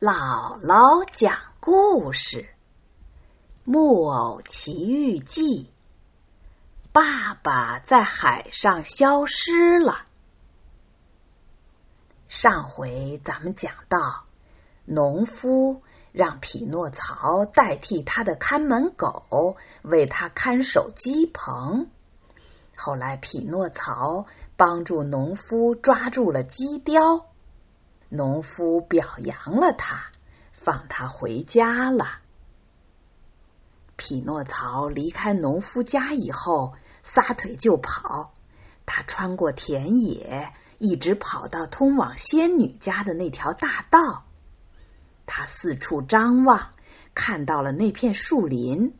姥姥讲故事，《木偶奇遇记》。爸爸在海上消失了。上回咱们讲到，农夫让匹诺曹代替他的看门狗，为他看守鸡棚。后来，匹诺曹帮助农夫抓住了鸡雕。农夫表扬了他，放他回家了。匹诺曹离开农夫家以后，撒腿就跑。他穿过田野，一直跑到通往仙女家的那条大道。他四处张望，看到了那片树林，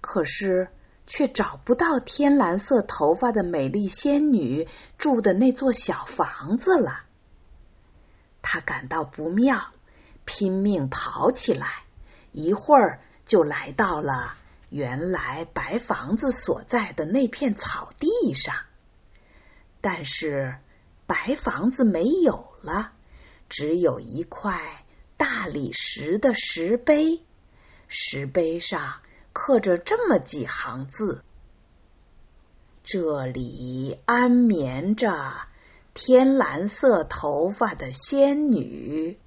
可是却找不到天蓝色头发的美丽仙女住的那座小房子了。他感到不妙，拼命跑起来，一会儿就来到了原来白房子所在的那片草地上。但是白房子没有了，只有一块大理石的石碑，石碑上刻着这么几行字：“这里安眠着。”天蓝色头发的仙女，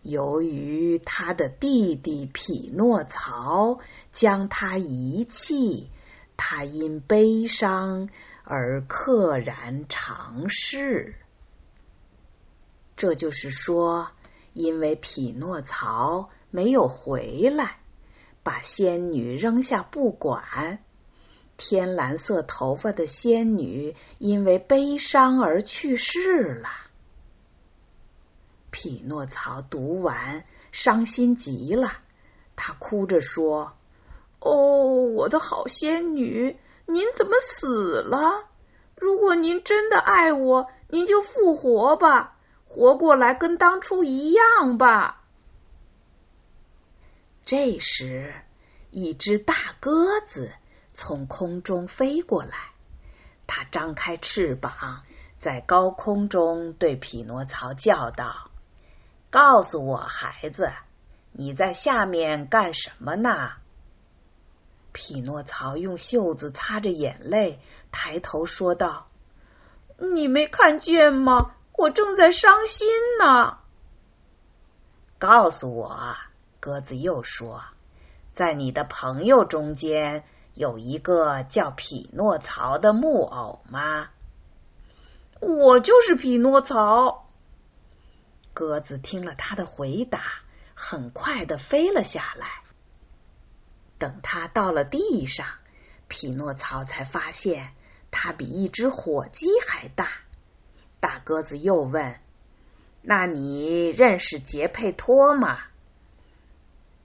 由于她的弟弟匹诺曹将她遗弃，她因悲伤而溘然长逝。这就是说，因为匹诺曹没有回来，把仙女扔下不管。天蓝色头发的仙女因为悲伤而去世了。匹诺曹读完，伤心极了。他哭着说：“哦，我的好仙女，您怎么死了？如果您真的爱我，您就复活吧，活过来跟当初一样吧。”这时，一只大鸽子。从空中飞过来，他张开翅膀，在高空中对匹诺曹叫道：“告诉我，孩子，你在下面干什么呢？”匹诺曹用袖子擦着眼泪，抬头说道：“你没看见吗？我正在伤心呢。”告诉我，鸽子又说：“在你的朋友中间。”有一个叫匹诺曹的木偶吗？我就是匹诺曹。鸽子听了他的回答，很快的飞了下来。等他到了地上，匹诺曹才发现他比一只火鸡还大。大鸽子又问：“那你认识杰佩托吗？”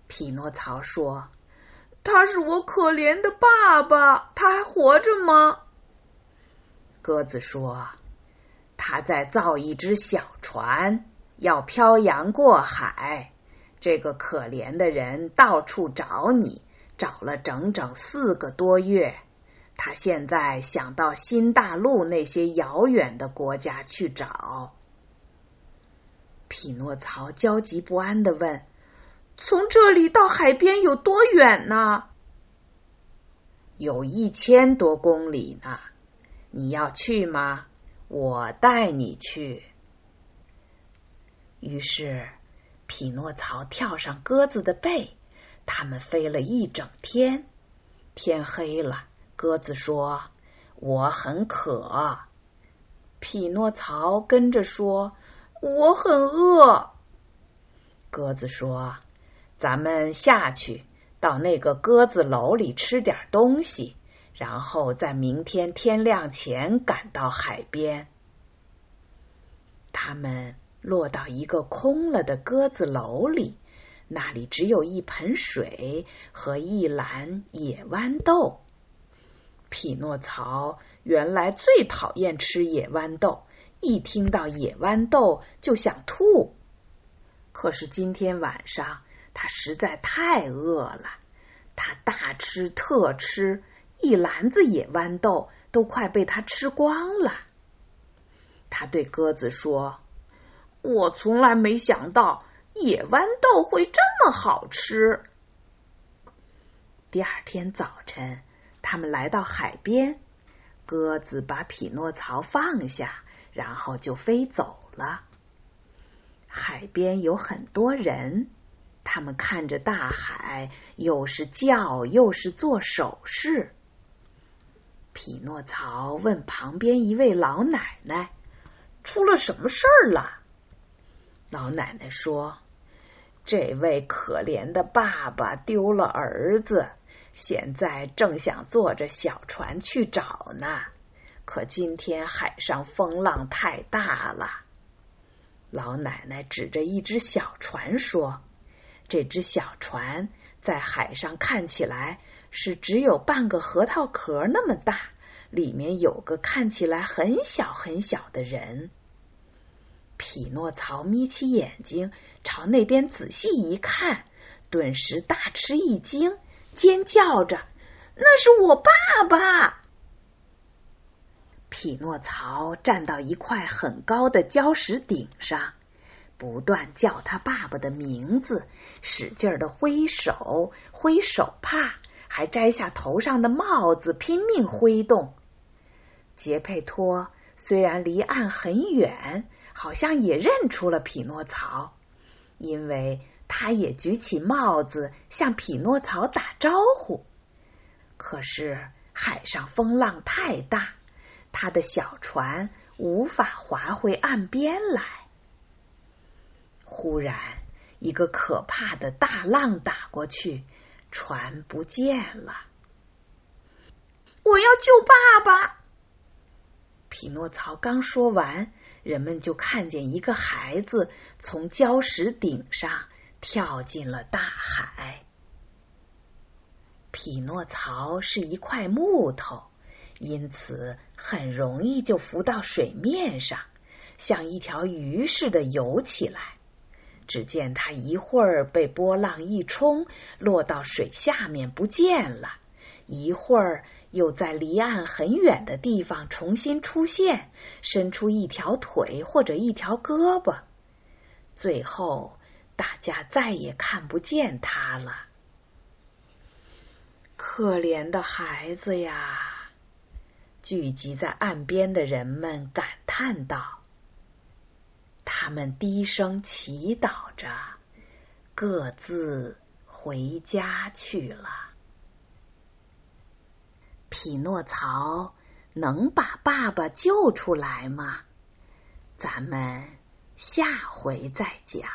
匹诺曹说。他是我可怜的爸爸，他还活着吗？鸽子说：“他在造一只小船，要漂洋过海。这个可怜的人到处找你，找了整整四个多月。他现在想到新大陆那些遥远的国家去找。”匹诺曹焦急不安的问。从这里到海边有多远呢？有一千多公里呢。你要去吗？我带你去。于是，匹诺曹跳上鸽子的背，他们飞了一整天。天黑了，鸽子说：“我很渴。”匹诺曹跟着说：“我很饿。”鸽子说。咱们下去，到那个鸽子楼里吃点东西，然后在明天天亮前赶到海边。他们落到一个空了的鸽子楼里，那里只有一盆水和一篮野豌豆。匹诺曹原来最讨厌吃野豌豆，一听到野豌豆就想吐。可是今天晚上。他实在太饿了，他大吃特吃，一篮子野豌豆都快被他吃光了。他对鸽子说：“我从来没想到野豌豆会这么好吃。第二天早晨，他们来到海边，鸽子把匹诺曹放下，然后就飞走了。海边有很多人，他们看着大海，又是叫又是做手势。匹诺曹问旁边一位老奶奶：“出了什么事儿了？”老奶奶说：“这位可怜的爸爸丢了儿子，现在正想坐着小船去找呢。可今天海上风浪太大了。”老奶奶指着一只小船说：“这只小船在海上看起来是只有半个核桃壳那么大，里面有个看起来很小很小的人。”匹诺曹眯起眼睛朝那边仔细一看，顿时大吃一惊，尖叫着：“那是我爸爸！”匹诺曹站到一块很高的礁石顶上，不断叫他爸爸的名字，使劲的挥手挥手帕，还摘下头上的帽子，拼命挥动。杰佩托虽然离岸很远，好像也认出了匹诺曹，因为他也举起帽子向匹诺曹打招呼。可是海上风浪太大。他的小船无法划回岸边来。忽然，一个可怕的大浪打过去，船不见了。我要救爸爸！匹诺曹刚说完，人们就看见一个孩子从礁石顶上跳进了大海。匹诺曹是一块木头。因此，很容易就浮到水面上，像一条鱼似的游起来。只见他一会儿被波浪一冲，落到水下面不见了；一会儿又在离岸很远的地方重新出现，伸出一条腿或者一条胳膊。最后，大家再也看不见他了。可怜的孩子呀！聚集在岸边的人们感叹道：“他们低声祈祷着，各自回家去了。”匹诺曹能把爸爸救出来吗？咱们下回再讲。